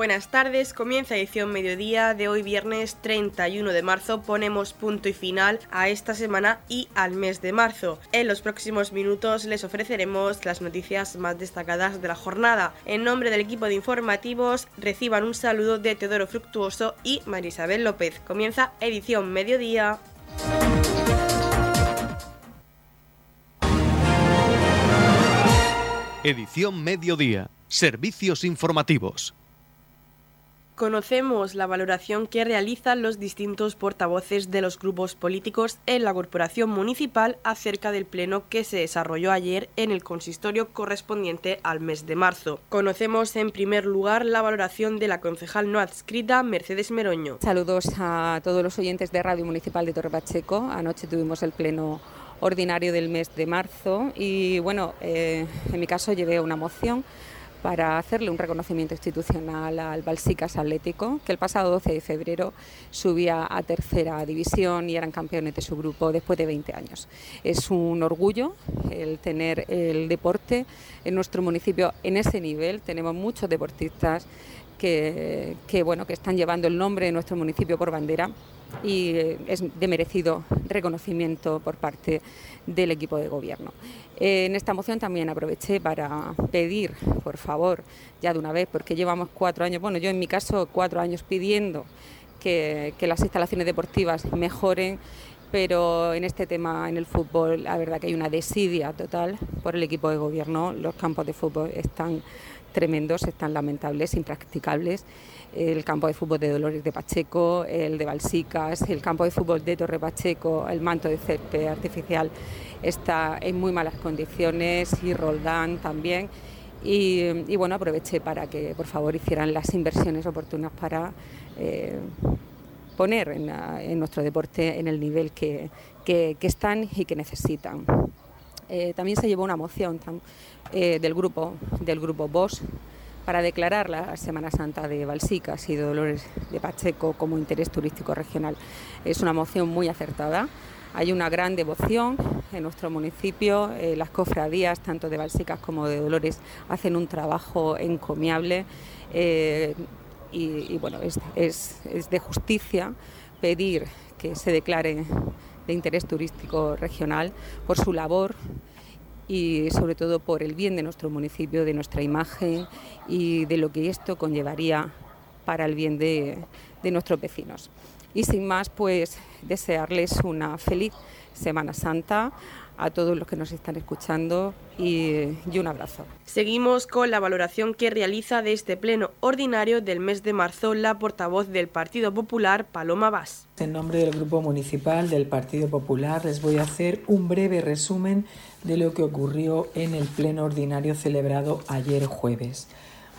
buenas tardes. Comienza edición mediodía de hoy viernes 31 de marzo. Ponemos punto y final a esta semana y al mes de marzo. En los próximos minutos les ofreceremos las noticias más destacadas de la jornada. En nombre del equipo de informativos reciban un saludo de Teodoro Fructuoso y Marisabel López. Comienza edición mediodía. Edición mediodía. Servicios informativos. Conocemos la valoración que realizan los distintos portavoces de los grupos políticos en la corporación municipal acerca del pleno que se desarrolló ayer en el consistorio correspondiente al mes de marzo. Conocemos en primer lugar la valoración de la concejal no adscrita Mercedes Meroño. Saludos a todos los oyentes de Radio Municipal de Torre Pacheco. Anoche tuvimos el pleno ordinario del mes de marzo y bueno, eh, en mi caso llevé una moción para hacerle un reconocimiento institucional al Balsicas Atlético, que el pasado 12 de febrero subía a tercera división y eran campeones de su grupo después de 20 años. Es un orgullo el tener el deporte en nuestro municipio en ese nivel. Tenemos muchos deportistas que, bueno, que están llevando el nombre de nuestro municipio por bandera y eh, es de merecido reconocimiento por parte del equipo de gobierno. Eh, en esta moción también aproveché para pedir, por favor, ya de una vez, porque llevamos cuatro años, bueno, yo en mi caso cuatro años pidiendo que, que las instalaciones deportivas mejoren pero en este tema, en el fútbol, la verdad que hay una desidia total por el equipo de gobierno. Los campos de fútbol están tremendos, están lamentables, impracticables el campo de fútbol de Dolores de Pacheco, el de Balsicas, el campo de fútbol de Torre Pacheco, el manto de césped artificial está en muy malas condiciones y Roldán también. Y, bueno, aproveché para que por favor hicieran las inversiones oportunas para eh, poner en, nuestro deporte en el nivel que, están y que necesitan. Eh, también se llevó una moción eh, del grupo del grupo BOS para declarar la Semana Santa de Balsicas y Dolores de Pacheco como interés turístico regional. Es una moción muy acertada. Hay una gran devoción en nuestro municipio. Eh, las cofradías, tanto de Balsicas como de Dolores, hacen un trabajo encomiable. Eh, y, bueno, es de justicia pedir que se declare de interés turístico regional por su labor y sobre todo por el bien de nuestro municipio, de nuestra imagen y de lo que esto conllevaría para el bien de, nuestros vecinos. Y sin más, pues desearles una feliz Semana Santa a todos los que nos están escuchando y, un abrazo. Seguimos con la valoración que realiza de este pleno ordinario del mes de marzo la portavoz del Partido Popular, Paloma Vaz. En nombre del Grupo Municipal del Partido Popular les voy a hacer un breve resumen de lo que ocurrió en el pleno ordinario celebrado ayer jueves.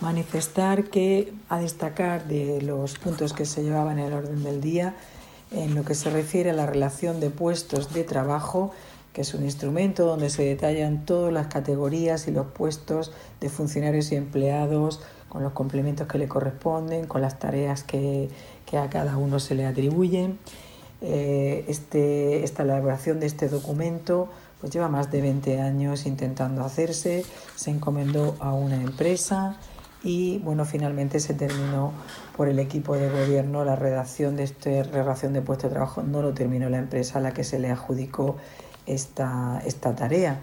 Manifestar que, a destacar de los puntos que se llevaban en el orden del día, en lo que se refiere a la relación de puestos de trabajo, que es un instrumento donde se detallan todas las categorías y los puestos de funcionarios y empleados, con los complementos que le corresponden, con las tareas que, a cada uno se le atribuyen. Eh, este, esta elaboración de este documento pues lleva más de 20 años intentando hacerse, se encomendó a una empresa y bueno, finalmente se terminó por el equipo de gobierno la redacción de esta relación de puesto de trabajo, no lo terminó la empresa a la que se le adjudicó esta, esta tarea.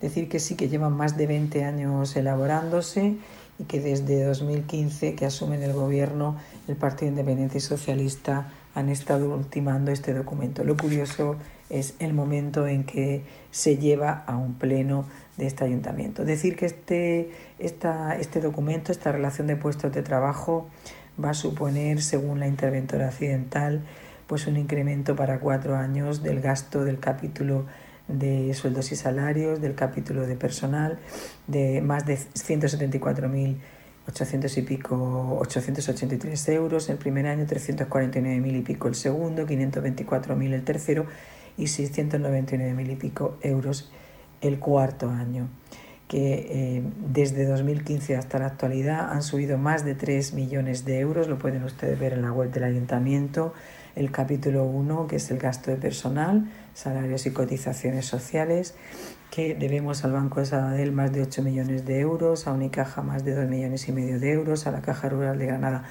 Decir que sí que llevan más de 20 años elaborándose y que desde 2015 que asumen el gobierno el Partido Independiente y Socialista han estado ultimando este documento. Lo curioso es el momento en que se lleva a un pleno de este ayuntamiento. Decir que este, esta, este documento, esta relación de puestos de trabajo, va a suponer, según la interventora accidental, pues un incremento para cuatro años del gasto del capítulo de sueldos y salarios, del capítulo de personal, de más de 174.800 y pico, 883 euros el primer año, 349.000 y pico el segundo, 524.000 el tercero y 699.000 y pico euros el cuarto año que eh, desde 2015 hasta la actualidad han subido más de 3 millones de euros, lo pueden ustedes ver en la web del ayuntamiento, el capítulo 1, que es el gasto de personal, salarios y cotizaciones sociales, que debemos al Banco de Sabadell más de 8 millones de euros, a Unicaja más de 2 millones y medio de euros, a la Caja Rural de Granada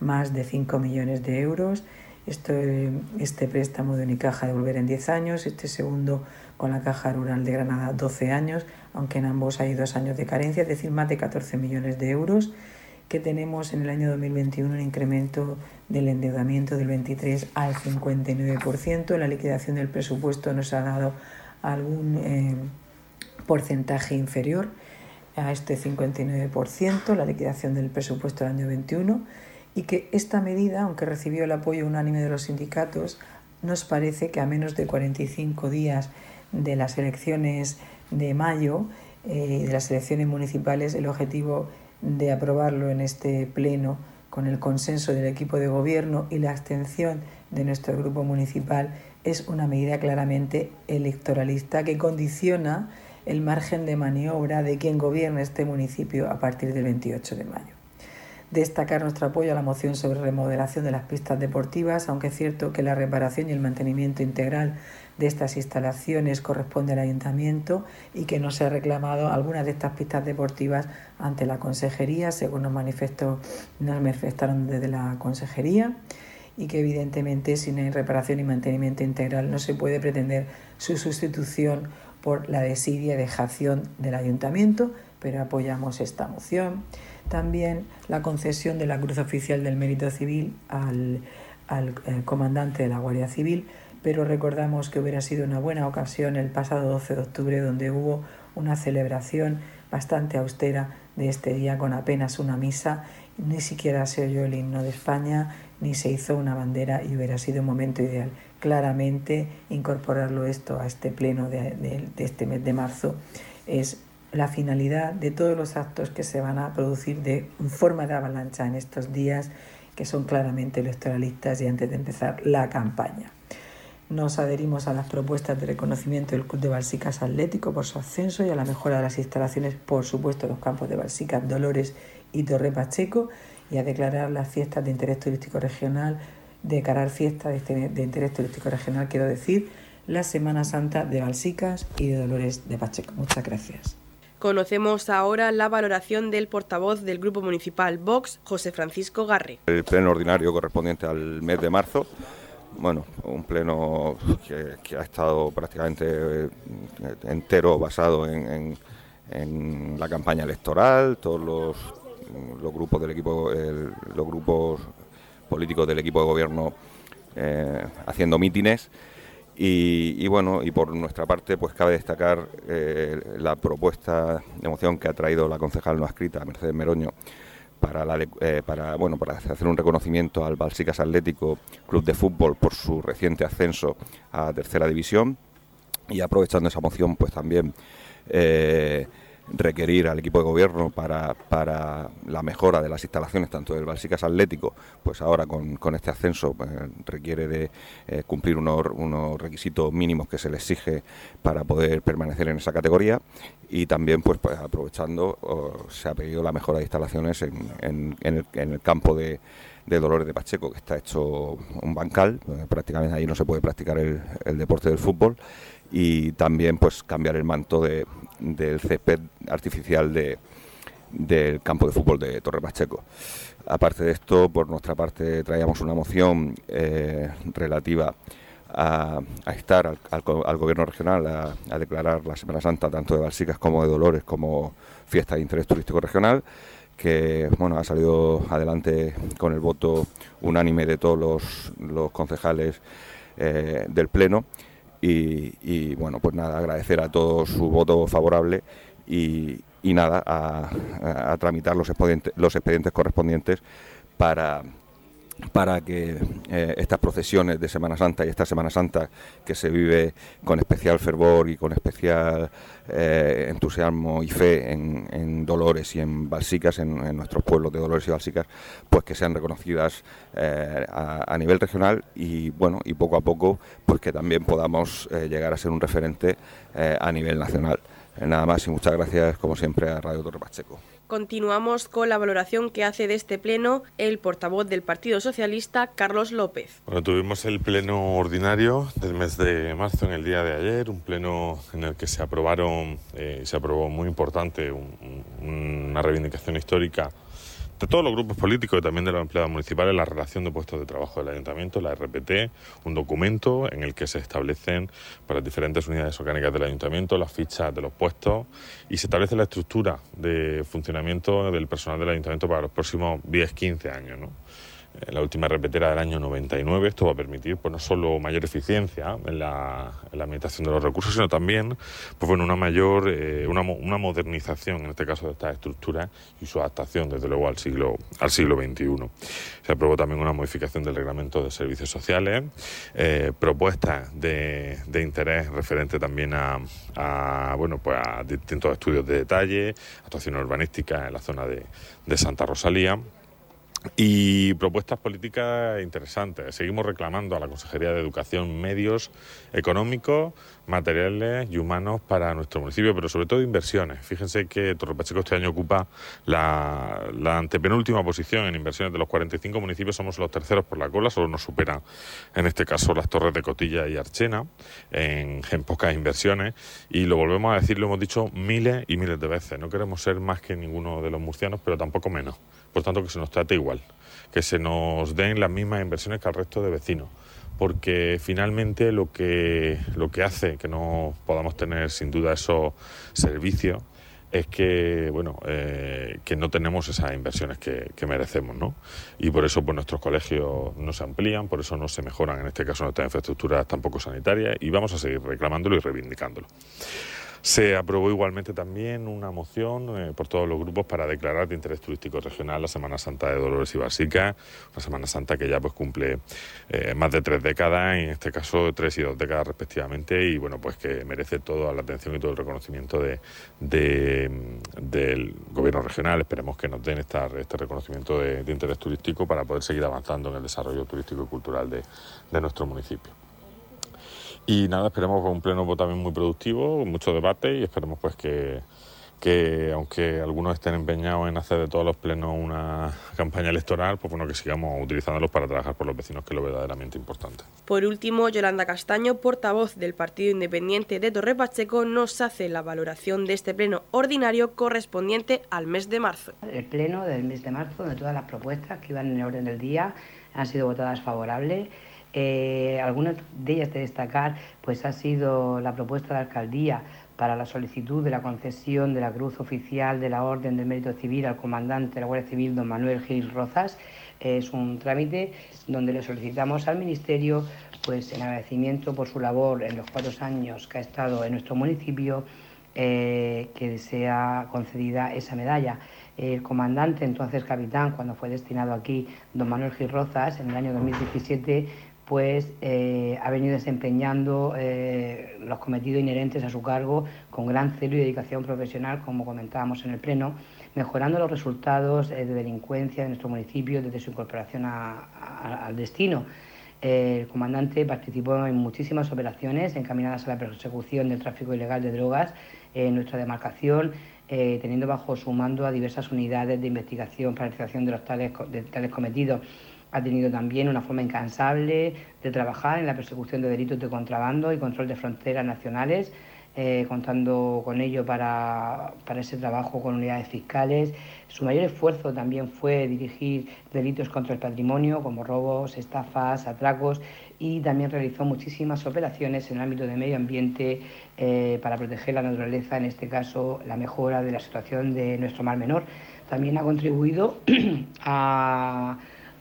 más de 5 millones de euros. Este, este préstamo de Unicaja devolver en 10 años, este segundo con la Caja Rural de Granada 12 años, aunque en ambos hay dos años de carencia, es decir, más de 14 millones de euros que tenemos en el año 2021 un incremento del endeudamiento del 23 al 59%. La liquidación del presupuesto nos ha dado algún eh, porcentaje inferior a este 59%, la liquidación del presupuesto del año 21, y que esta medida, aunque recibió el apoyo unánime de los sindicatos, nos parece que a menos de 45 días de las elecciones de mayo, eh, de las elecciones municipales, el objetivo de aprobarlo en este pleno con el consenso del equipo de gobierno y la abstención de nuestro grupo municipal es una medida claramente electoralista que condiciona el margen de maniobra de quien gobierna este municipio a partir del 28 de mayo. Destacar nuestro apoyo a la moción sobre remodelación de las pistas deportivas, aunque es cierto que la reparación y el mantenimiento integral de estas instalaciones corresponde al ayuntamiento y que no se ha reclamado algunas de estas pistas deportivas ante la consejería, según nos, nos manifestaron desde la consejería y que evidentemente sin reparación y mantenimiento integral no se puede pretender su sustitución por la desidia y dejación del ayuntamiento, pero apoyamos esta moción. También la concesión de la Cruz Oficial del Mérito Civil al, al eh, comandante de la Guardia Civil pero recordamos que hubiera sido una buena ocasión el pasado 12 de octubre donde hubo una celebración bastante austera de este día con apenas una misa, ni siquiera se oyó el himno de España, ni se hizo una bandera y hubiera sido un momento ideal. Claramente incorporarlo esto a este pleno de, de este mes de marzo es la finalidad de todos los actos que se van a producir de forma de avalancha en estos días que son claramente electoralistas y antes de empezar la campaña. Nos adherimos a las propuestas de reconocimiento del Club de Balsicas Atlético por su ascenso y a la mejora de las instalaciones, por supuesto, los campos de Balsicas, Dolores y Torre Pacheco y a declarar las fiestas de interés turístico regional, declarar fiestas de, este, de interés turístico regional, quiero decir, la Semana Santa de Balsicas y de Dolores de Pacheco. Muchas gracias. Conocemos ahora la valoración del portavoz del Grupo Municipal Vox, José Francisco Garre. El pleno ordinario correspondiente al mes de marzo bueno, un pleno que, ha estado prácticamente eh, entero basado en, la campaña electoral, todos los, grupos del equipo, los grupos políticos del equipo de gobierno eh, haciendo mítines. Y, bueno, y por nuestra parte, pues cabe destacar eh, la propuesta de moción que ha traído la concejal no escrita, Mercedes Meroño, para, la, eh, para, bueno, para hacer un reconocimiento al Balsicas Atlético Club de Fútbol por su reciente ascenso a tercera división. Y aprovechando esa moción pues también eh, requerir al equipo de gobierno para, para, la mejora de las instalaciones tanto del Balsicas Atlético, pues ahora con, con este ascenso pues, requiere de eh, cumplir unos, unos, requisitos mínimos que se le exige para poder permanecer en esa categoría. Y también pues, pues aprovechando se ha pedido la mejora de instalaciones en, en, el, en el, campo de, de Dolores de Pacheco, que está hecho un bancal, prácticamente ahí no se puede practicar el deporte del fútbol. Y también pues cambiar el manto de, del césped artificial de, del campo de fútbol de Torre Pacheco. Aparte de esto, por nuestra parte traíamos una moción eh, relativa a, estar al, al, gobierno regional a, declarar la Semana Santa tanto de Balsicas como de Dolores como fiesta de interés turístico regional que bueno ha salido adelante con el voto unánime de todos los, los concejales eh, del pleno y, bueno, pues nada, agradecer a todos su voto favorable y, nada, a, tramitar los expedientes, los expedientes correspondientes para, para que eh, estas procesiones de Semana Santa y esta Semana Santa que se vive con especial fervor y con especial eh, entusiasmo y fe en, Dolores y en Balsicas, en, nuestros pueblos de Dolores y Balsicas, pues que sean reconocidas eh, a, nivel regional y bueno, y poco a poco, pues que también podamos llegar a ser un referente a nivel nacional. nada más y muchas gracias como siempre a Radio Torre Pacheco. Continuamos con la valoración que hace de este pleno el portavoz del Partido Socialista, Carlos López. Bueno, tuvimos el pleno ordinario del mes de marzo en el día de ayer, un pleno en el que se aprobaron, eh, se aprobó muy importante una reivindicación histórica de todos los grupos políticos y también de los empleados municipales la relación de puestos de trabajo del ayuntamiento, la RPT, un documento en el que se establecen para las diferentes unidades orgánicas del ayuntamiento las fichas de los puestos y se establece la estructura de funcionamiento del personal del ayuntamiento para los próximos 10-15 años. La última repetera del año 99. Esto va a permitir pues, no solo mayor eficiencia en la, administración de los recursos, sino también pues, bueno, una mayor eh, una, una, modernización, en este caso, de estas estructuras y su adaptación, desde luego, al siglo, al siglo XXI. Se aprobó también una modificación del reglamento de servicios sociales, eh, propuestas de, de, interés referente también a, a, bueno, pues a distintos estudios de detalle, actuaciones urbanísticas en la zona de, de Santa Rosalía y propuestas políticas interesantes. Seguimos reclamando a la Consejería de Educación medios económicos, materiales y humanos para nuestro municipio, pero sobre todo inversiones. Fíjense que Torre Pacheco este año ocupa la, antepenúltima posición en inversiones de los 45 municipios, somos los terceros por la cola, solo nos superan en este caso las torres de Cotilla y Archena en, en pocas inversiones y lo volvemos a decir, lo hemos dicho miles y miles de veces. No queremos ser más que ninguno de los murcianos, pero tampoco menos. Por tanto, que se nos trate igual, que se nos den las mismas inversiones que al resto de vecinos, porque finalmente lo que, lo que hace que no podamos tener sin duda esos servicios es que bueno eh, que no tenemos esas inversiones que, que, merecemos ¿no? y por eso pues nuestros colegios no se amplían por eso no se mejoran. En este caso nuestras infraestructuras tampoco sanitarias y vamos a seguir reclamándolo y reivindicándolo se aprobó igualmente también una moción eh, por todos los grupos para declarar de interés turístico regional la Semana Santa de Dolores y Basica, una Semana Santa que ya pues cumple eh, más de tres décadas, en este caso tres y dos décadas respectivamente, y bueno, pues que merece toda la atención y todo el reconocimiento de, del gobierno regional. Esperemos que nos den esta, este reconocimiento de, interés turístico para poder seguir avanzando en el desarrollo turístico y cultural de nuestro municipio. Y nada, esperemos un pleno también muy productivo, mucho debate y esperemos pues que, que aunque algunos estén empeñados en hacer de todos los plenos una campaña electoral, pues bueno, que sigamos utilizándolos para trabajar por los vecinos, que es lo verdaderamente importante. Por último, Yolanda Castaño, portavoz del Partido Independiente de Torre Pacheco, nos hace la valoración de este pleno ordinario correspondiente al mes de marzo. El pleno del mes de marzo, de todas las propuestas que iban en el orden del día, han sido votadas favorables eh, algunas de ellas de destacar pues ha sido la propuesta de alcaldía para la solicitud de la concesión de la cruz oficial de la Orden del Mérito Civil al comandante de la Guardia Civil, don Manuel Gil Rozas. Es un trámite donde le solicitamos al Ministerio pues, en agradecimiento por su labor en los cuatro años que ha estado en nuestro municipio, eh, que sea concedida esa medalla. El comandante, entonces capitán, cuando fue destinado aquí, don Manuel Gil Rozas, en el año 2017, pues eh, ha venido desempeñando eh, los cometidos inherentes a su cargo con gran celo y dedicación profesional, como comentábamos en el Pleno, mejorando los resultados eh, de delincuencia de nuestro municipio desde su incorporación al destino. el comandante participó en muchísimas operaciones encaminadas a la persecución del tráfico ilegal de drogas en nuestra demarcación, teniendo bajo su mando a diversas unidades de investigación para la realización de los de tales cometidos ha tenido también una forma incansable de trabajar en la persecución de delitos de contrabando y control de fronteras nacionales, eh, contando con ello para, ese trabajo con unidades fiscales. Su mayor esfuerzo también fue dirigir delitos contra el patrimonio, como robos, estafas, atracos, y también realizó muchísimas operaciones en el ámbito de medio ambiente eh, para proteger la naturaleza, en este caso la mejora de la situación de nuestro mar menor. También ha contribuido a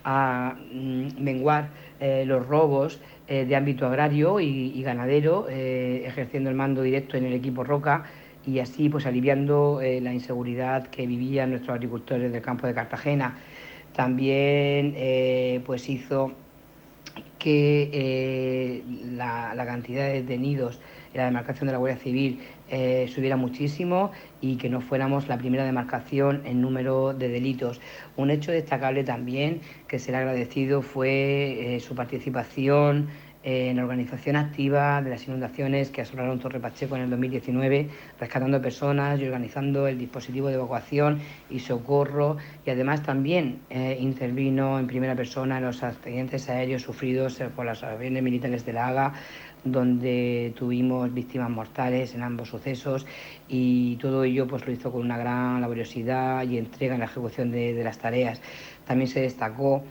a mm, menguar eh, los robos eh, de ámbito agrario y, ganadero, eh, ejerciendo el mando directo en el equipo Roca y así pues aliviando la inseguridad que vivían nuestros agricultores del campo de Cartagena. También pues hizo que la, cantidad de detenidos en la demarcación de la Guardia Civil eh, subiera muchísimo y que no fuéramos la primera demarcación en número de delitos. Un hecho destacable también que será agradecido fue eh, su participación en organización activa de las inundaciones que asolaron Torre Pacheco en el 2019, rescatando personas y organizando el dispositivo de evacuación y socorro y además también eh, intervino en primera persona en los accidentes aéreos sufridos por las aviones militares de la Haga donde tuvimos víctimas mortales en ambos sucesos y todo ello pues lo hizo con una gran laboriosidad y entrega en la ejecución de, de las tareas. También se destacó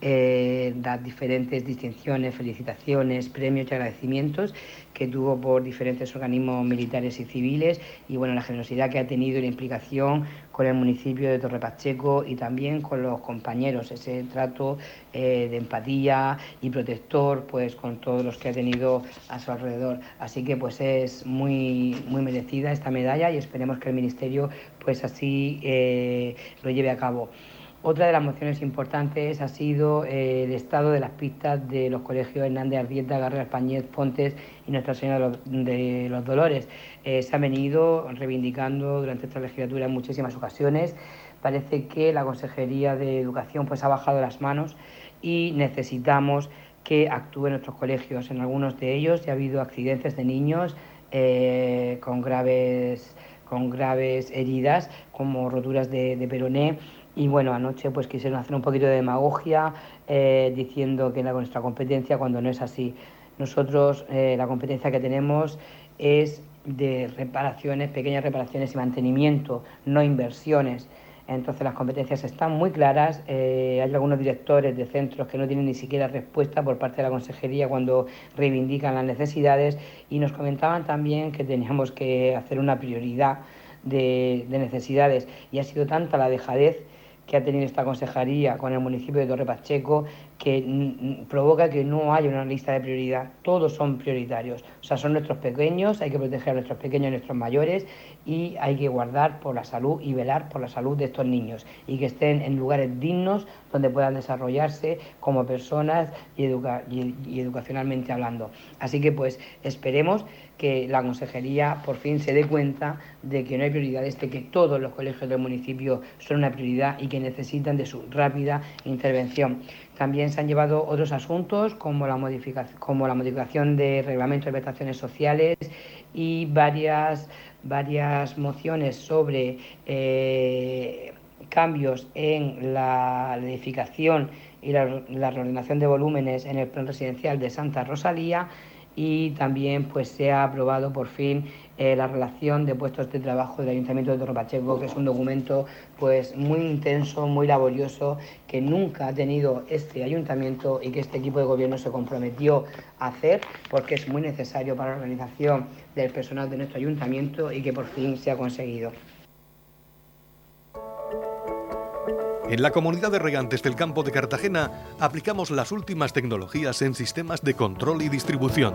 eh, dar diferentes distinciones, felicitaciones, premios y agradecimientos que tuvo por diferentes organismos militares y civiles y bueno, la generosidad que ha tenido y la implicación con el municipio de Torre Pacheco y también con los compañeros, ese trato eh, de empatía y protector pues con todos los que ha tenido a su alrededor. Así que pues es muy, muy merecida esta medalla y esperemos que el Ministerio pues así eh, lo lleve a cabo. Otra de las mociones importantes ha sido eh, el estado de las pistas de los colegios Hernández Ardieta, Garra Españez, Pontes y Nuestra Señora de los, Dolores. Eh, se ha venido reivindicando durante esta legislatura en muchísimas ocasiones. Parece que la Consejería de Educación pues, ha bajado las manos y necesitamos que actúen nuestros colegios. En algunos de ellos ya ha habido accidentes de niños eh, con, graves, con graves heridas, como roturas de, de peroné y bueno, anoche pues quisieron hacer un poquito de demagogia eh, diciendo que era nuestra competencia cuando no es así. Nosotros eh, la competencia que tenemos es de reparaciones, pequeñas reparaciones y mantenimiento, no inversiones. Entonces las competencias están muy claras. Eh, hay algunos directores de centros que no tienen ni siquiera respuesta por parte de la consejería cuando reivindican las necesidades y nos comentaban también que teníamos que hacer una prioridad de, de necesidades y ha sido tanta la dejadez que ha tenido esta consejería con el municipio de Torre Pacheco que provoca que no haya una lista de prioridad. Todos son prioritarios. O sea, son nuestros pequeños, hay que proteger a nuestros pequeños y nuestros mayores y hay que guardar por la salud y velar por la salud de estos niños y que estén en lugares dignos donde puedan desarrollarse como personas y, y educacionalmente hablando. Así que pues esperemos que la consejería por fin se dé cuenta de que no hay prioridades, de que todos los colegios del municipio son una prioridad y que necesitan de su rápida intervención. También se han llevado otros asuntos como la, modificación, como la modificación de reglamentos de prestaciones sociales y varias, varias mociones sobre eh, cambios en la edificación y la, la reordenación de volúmenes en el plan residencial de Santa Rosalía. Y también pues se ha aprobado por fin eh, la relación de puestos de trabajo del Ayuntamiento de Torre Pacheco, que es un documento pues muy intenso, muy laborioso, que nunca ha tenido este ayuntamiento y que este equipo de gobierno se comprometió a hacer, porque es muy necesario para la organización del personal de nuestro ayuntamiento y que por fin se ha conseguido. En la comunidad de regantes del campo de Cartagena aplicamos las últimas tecnologías en sistemas de control y distribución,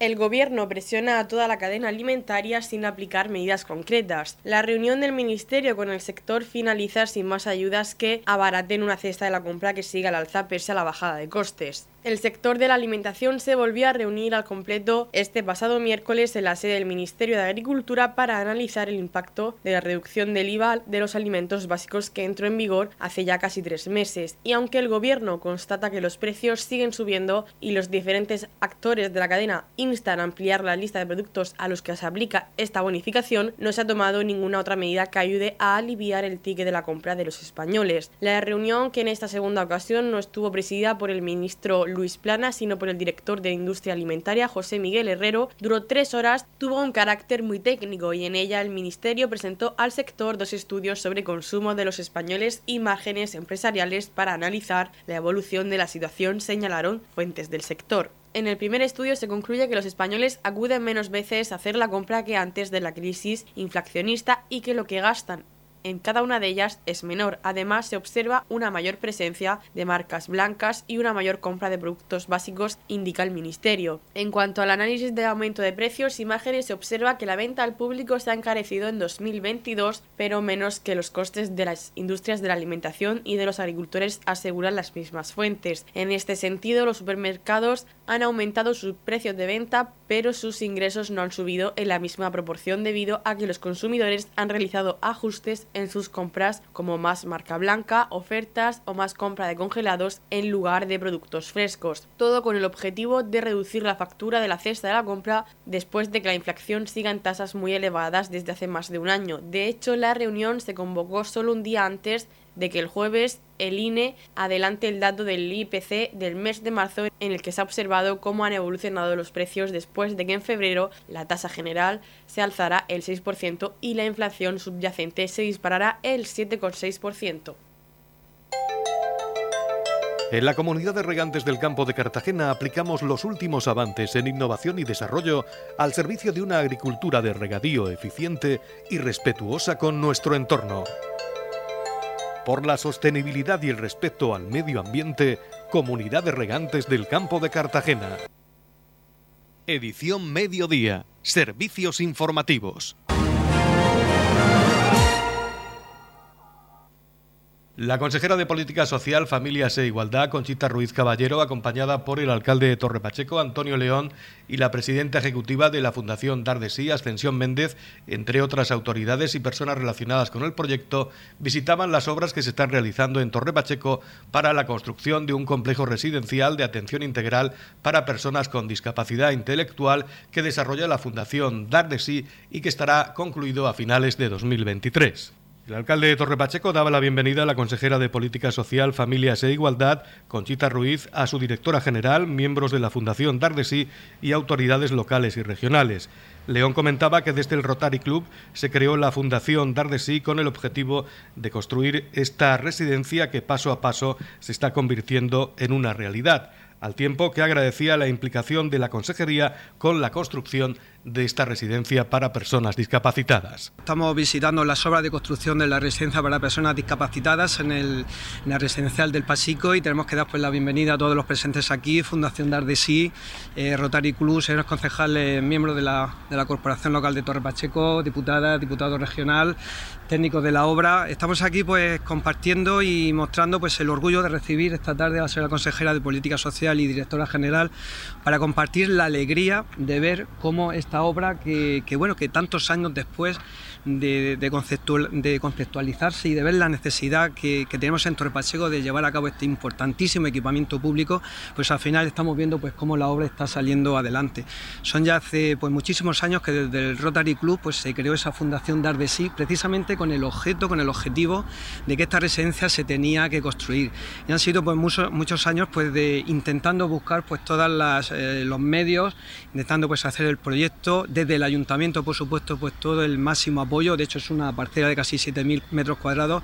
El gobierno presiona a toda la cadena alimentaria sin aplicar medidas concretas. La reunión del ministerio con el sector finaliza sin más ayudas que abaraten una cesta de la compra que siga al alza pese a la bajada de costes. El sector de la alimentación se volvió a reunir al completo este pasado miércoles en la sede del Ministerio de Agricultura para analizar el impacto de la reducción del IVA de los alimentos básicos que entró en vigor hace ya casi tres meses. Y aunque el gobierno constata que los precios siguen subiendo y los diferentes actores de la cadena instan a ampliar la lista de productos a los que se aplica esta bonificación, no se ha tomado ninguna otra medida que ayude a aliviar el ticket de la compra de los españoles. La reunión, que en esta segunda ocasión no estuvo presidida por el ministro Luis Plana, sino por el director de Industria Alimentaria, José Miguel Herrero, duró tres horas, tuvo un carácter muy técnico y en ella el Ministerio presentó al sector dos estudios sobre consumo de los españoles y márgenes empresariales para analizar la evolución de la situación, señalaron fuentes del sector. En el primer estudio se concluye que los españoles acuden menos veces a hacer la compra que antes de la crisis inflacionista y que lo que gastan en cada una de ellas es menor. Además, se observa una mayor presencia de marcas blancas y una mayor compra de productos básicos, indica el Ministerio. En cuanto al análisis de aumento de precios, imágenes se observa que la venta al público se ha encarecido en 2022, pero menos que los costes de las industrias de la alimentación y de los agricultores, aseguran las mismas fuentes. En este sentido, los supermercados han aumentado sus precios de venta, pero sus ingresos no han subido en la misma proporción debido a que los consumidores han realizado ajustes en sus compras como más marca blanca, ofertas o más compra de congelados en lugar de productos frescos. Todo con el objetivo de reducir la factura de la cesta de la compra después de que la inflación siga en tasas muy elevadas desde hace más de un año. De hecho, la reunión se convocó solo un día antes de que el jueves el INE adelante el dato del IPC del mes de marzo en el que se ha observado cómo han evolucionado los precios después de que en febrero la tasa general se alzara el 6% y la inflación subyacente se disparará el 7,6%. En la comunidad de regantes del campo de Cartagena aplicamos los últimos avances en innovación y desarrollo al servicio de una agricultura de regadío eficiente y respetuosa con nuestro entorno. Por la sostenibilidad y el respeto al medio ambiente, Comunidad de Regantes del Campo de Cartagena. Edición Mediodía. Servicios informativos. La consejera de Política Social, Familias e Igualdad, Conchita Ruiz Caballero, acompañada por el alcalde de Torre Pacheco, Antonio León, y la presidenta ejecutiva de la Fundación Dar de Sí, Ascensión Méndez, entre otras autoridades y personas relacionadas con el proyecto, visitaban las obras que se están realizando en Torre Pacheco para la construcción de un complejo residencial de atención integral para personas con discapacidad intelectual que desarrolla la Fundación Dar de Sí y que estará concluido a finales de 2023. El alcalde de Torre Pacheco daba la bienvenida a la consejera de Política Social, Familias e Igualdad, Conchita Ruiz, a su directora general, miembros de la Fundación Dardesí y autoridades locales y regionales. León comentaba que desde el Rotary Club se creó la Fundación Dardesí con el objetivo de construir esta residencia que paso a paso se está convirtiendo en una realidad al tiempo que agradecía la implicación de la Consejería con la construcción de esta residencia para personas discapacitadas. Estamos visitando las obras de construcción de la residencia para personas discapacitadas en, el, la residencial del Pasico y tenemos que dar pues, la bienvenida a todos los presentes aquí, Fundación Dar de Sí, eh, Rotary Club, señores concejales, miembros de la, de la Corporación Local de Torre Pacheco, diputada, diputado regional, técnicos de la obra. Estamos aquí pues compartiendo y mostrando pues el orgullo de recibir esta tarde a la señora consejera de Política Social y directora general para compartir la alegría de ver cómo esta obra que, bueno, que tantos años después de, conceptualizarse y de ver la necesidad que, tenemos en Torre Pacheco de llevar a cabo este importantísimo equipamiento público, pues al final estamos viendo pues cómo la obra está saliendo adelante. Son ya hace pues muchísimos años que desde el Rotary Club pues se creó esa fundación Dar de precisamente con el objeto, con el objetivo de que esta residencia se tenía que construir. Y han sido pues muchos, muchos años pues de intentando buscar pues todos eh, los medios, intentando pues hacer el proyecto desde el ayuntamiento, por supuesto, pues todo el máximo apoyo. De hecho, es una parcela de casi 7.000 metros cuadrados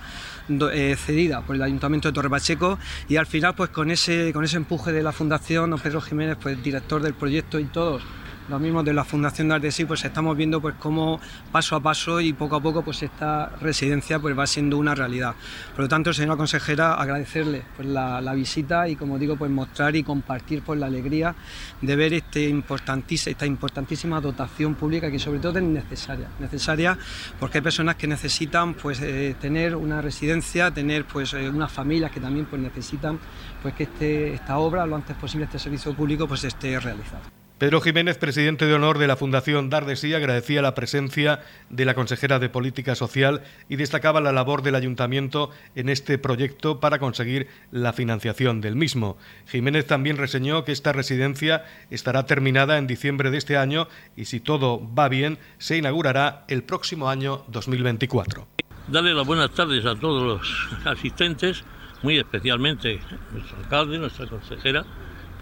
eh, cedida por el ayuntamiento de Torre Pacheco y al final, pues con ese, con ese empuje de la fundación, don Pedro Jiménez, pues director del proyecto y todos lo mismo de la Fundación de sí pues estamos viendo pues cómo paso a paso y poco a poco pues esta residencia pues va siendo una realidad. Por lo tanto, señora consejera, agradecerle pues, la, visita y como digo, pues mostrar y compartir pues la alegría de ver este importantísima, esta importantísima dotación pública que sobre todo es necesaria, necesaria porque hay personas que necesitan pues eh, tener una residencia, tener pues eh, unas familias que también pues necesitan pues que este, esta obra lo antes posible este servicio público pues esté realizado. Pedro Jiménez, presidente de honor de la Fundación Dar Sí, agradecía la presencia de la consejera de Política Social y destacaba la labor del ayuntamiento en este proyecto para conseguir la financiación del mismo. Jiménez también reseñó que esta residencia estará terminada en diciembre de este año y si todo va bien se inaugurará el próximo año 2024. Darle las buenas tardes a todos los asistentes, muy especialmente nuestro alcalde, nuestra consejera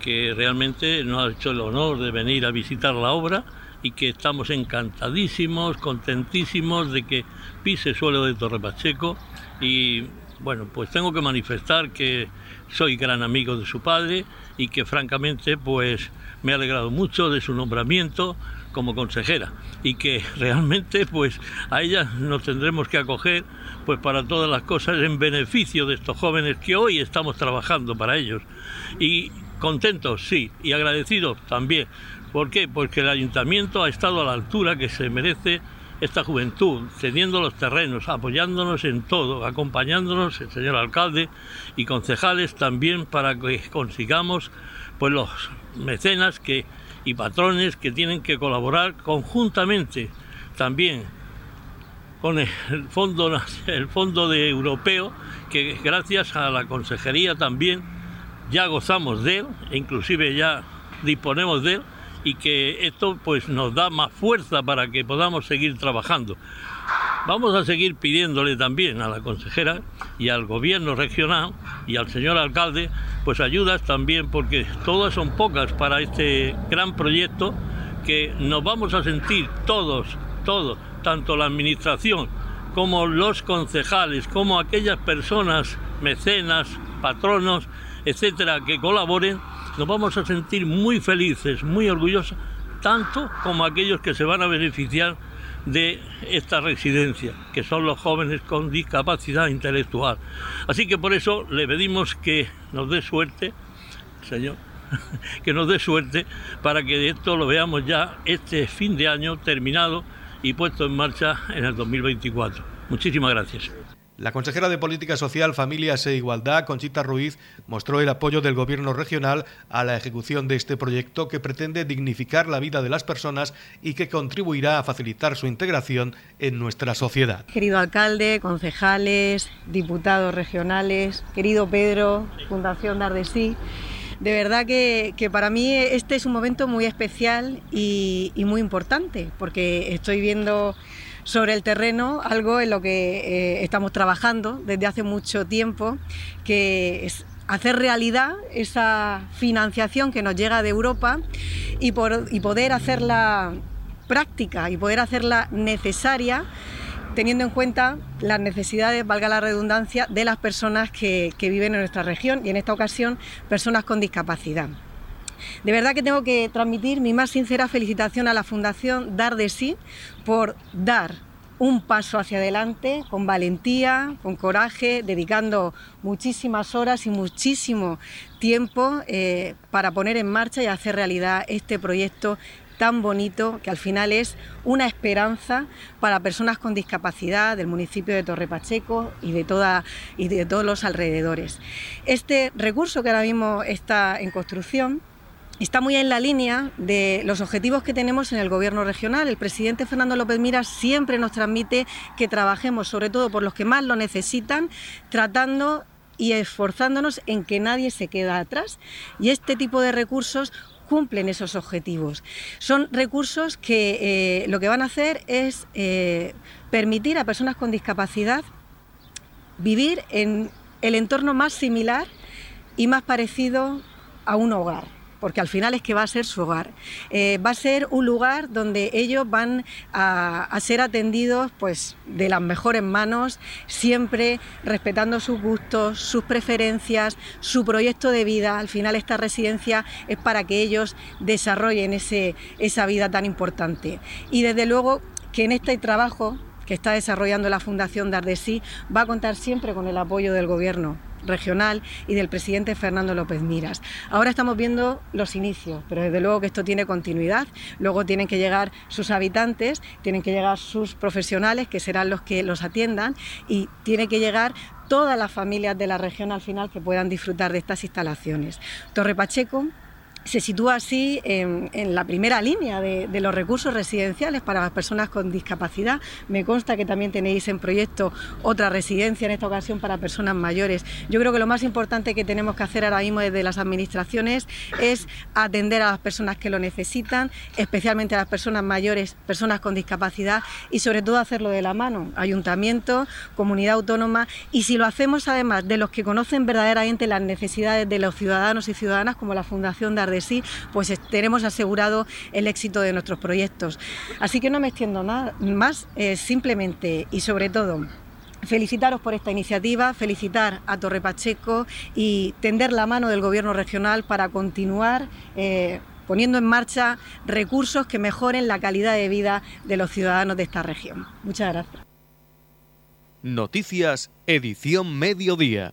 que realmente nos ha hecho el honor de venir a visitar la obra y que estamos encantadísimos, contentísimos de que pise suelo de Torre Pacheco. Y Bueno, pues tengo que manifestar que soy gran amigo de su padre y que francamente pues me ha alegrado mucho de su nombramiento como consejera. Y que realmente pues a ella nos tendremos que acoger pues para todas las cosas en beneficio de estos jóvenes que hoy estamos trabajando para ellos. Y contentos sí y agradecidos también ¿por qué? porque el ayuntamiento ha estado a la altura que se merece esta juventud, cediendo los terrenos, apoyándonos en todo, acompañándonos el señor alcalde y concejales también para que consigamos pues los mecenas que y patrones que tienen que colaborar conjuntamente también con el fondo el fondo de europeo que gracias a la consejería también ya gozamos de él inclusive ya disponemos de él y que esto pues nos da más fuerza para que podamos seguir trabajando. Vamos a seguir pidiéndole también a la consejera y al gobierno regional y al señor alcalde pues ayudas también porque todas son pocas para este gran proyecto que nos vamos a sentir todos, todos, tanto la administración como los concejales, como aquellas personas, mecenas, patronos, etcétera, que colaboren, nos vamos a sentir muy felices, muy orgullosos, tanto como aquellos que se van a beneficiar de esta residencia, que son los jóvenes con discapacidad intelectual. Así que por eso le pedimos que nos dé suerte, Señor, que nos dé suerte para que esto lo veamos ya este fin de año terminado y puesto en marcha en el 2024. Muchísimas gracias. La consejera de Política Social, Familias e Igualdad, Conchita Ruiz, mostró el apoyo del Gobierno regional a la ejecución de este proyecto que pretende dignificar la vida de las personas y que contribuirá a facilitar su integración en nuestra sociedad. Querido alcalde, concejales, diputados regionales, querido Pedro, Fundación Dardesí, de verdad que, para mí este es un momento muy especial y muy importante porque estoy viendo sobre el terreno, algo en lo que eh, estamos trabajando desde hace mucho tiempo, que es hacer realidad esa financiación que nos llega de Europa y, poder hacerla práctica y poder hacerla necesaria teniendo en cuenta las necesidades, valga la redundancia, de las personas que, que viven en nuestra región y en esta ocasión personas con discapacidad. De verdad que tengo que transmitir mi más sincera felicitación a la Fundación Dar de Sí por dar un paso hacia adelante con valentía, con coraje, dedicando muchísimas horas y muchísimo tiempo eh, para poner en marcha y hacer realidad este proyecto tan bonito que al final es una esperanza para personas con discapacidad del municipio de Torre Pacheco y de, toda, y de todos los alrededores. Este recurso que ahora mismo está en construcción está muy en la línea de los objetivos que tenemos en el gobierno regional. El presidente Fernando López Miras siempre nos transmite que trabajemos sobre todo por los que más lo necesitan, tratando y esforzándonos en que nadie se quede atrás. Y este tipo de recursos cumplen esos objetivos. Son recursos que eh, lo que van a hacer es eh, permitir a personas con discapacidad vivir en el entorno más similar y más parecido a un hogar porque al final es que va a ser su hogar. Eh, va a ser un lugar donde ellos van a, ser atendidos pues, de las mejores manos, siempre respetando sus gustos, sus preferencias, su proyecto de vida. Al final esta residencia es para que ellos desarrollen ese, esa vida tan importante. Y desde luego que en este trabajo que está desarrollando la Fundación Dardesí va a contar siempre con el apoyo del Gobierno regional y del presidente Fernando López Miras. Ahora estamos viendo los inicios, pero desde luego que esto tiene continuidad. Luego tienen que llegar sus habitantes, tienen que llegar sus profesionales, que serán los que los atiendan, y tiene que llegar todas las familias de la región al final que puedan disfrutar de estas instalaciones. Torre Pacheco se sitúa así en, la primera línea de, los recursos residenciales para las personas con discapacidad. Me consta que también tenéis en proyecto otra residencia, en esta ocasión para personas mayores. Yo creo que lo más importante que tenemos que hacer ahora mismo desde las administraciones es atender a las personas que lo necesitan, especialmente a las personas mayores, personas con discapacidad y sobre todo hacerlo de la mano, ayuntamiento, comunidad autónoma y si lo hacemos además de los que conocen verdaderamente las necesidades de los ciudadanos y ciudadanas como la Fundación de de sí, pues tenemos asegurado el éxito de nuestros proyectos. Así que no me extiendo nada más, eh, simplemente y sobre todo felicitaros por esta iniciativa, felicitar a Torre Pacheco y tender la mano del Gobierno regional para continuar eh, poniendo en marcha recursos que mejoren la calidad de vida de los ciudadanos de esta región. Muchas gracias. Noticias, edición mediodía.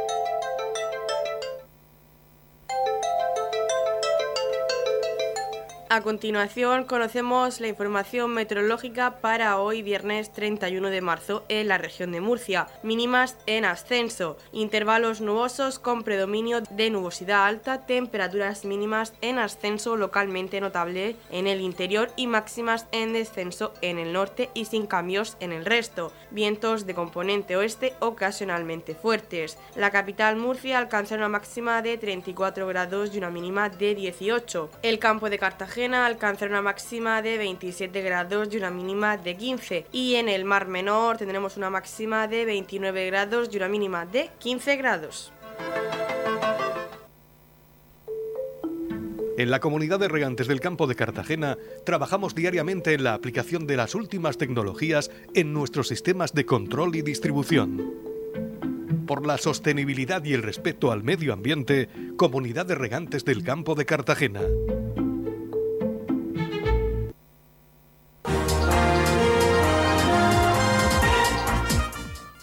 A continuación conocemos la información meteorológica para hoy viernes 31 de marzo en la región de Murcia. Mínimas en ascenso, intervalos nubosos con predominio de nubosidad alta, temperaturas mínimas en ascenso localmente notable en el interior y máximas en descenso en el norte y sin cambios en el resto. Vientos de componente oeste ocasionalmente fuertes. La capital Murcia alcanza una máxima de 34 grados y una mínima de 18. El campo de Cartagena alcanzará una máxima de 27 grados y una mínima de 15. Y en el Mar Menor tendremos una máxima de 29 grados y una mínima de 15 grados. En la comunidad de regantes del campo de Cartagena trabajamos diariamente en la aplicación de las últimas tecnologías en nuestros sistemas de control y distribución. Por la sostenibilidad y el respeto al medio ambiente, Comunidad de Regantes del Campo de Cartagena.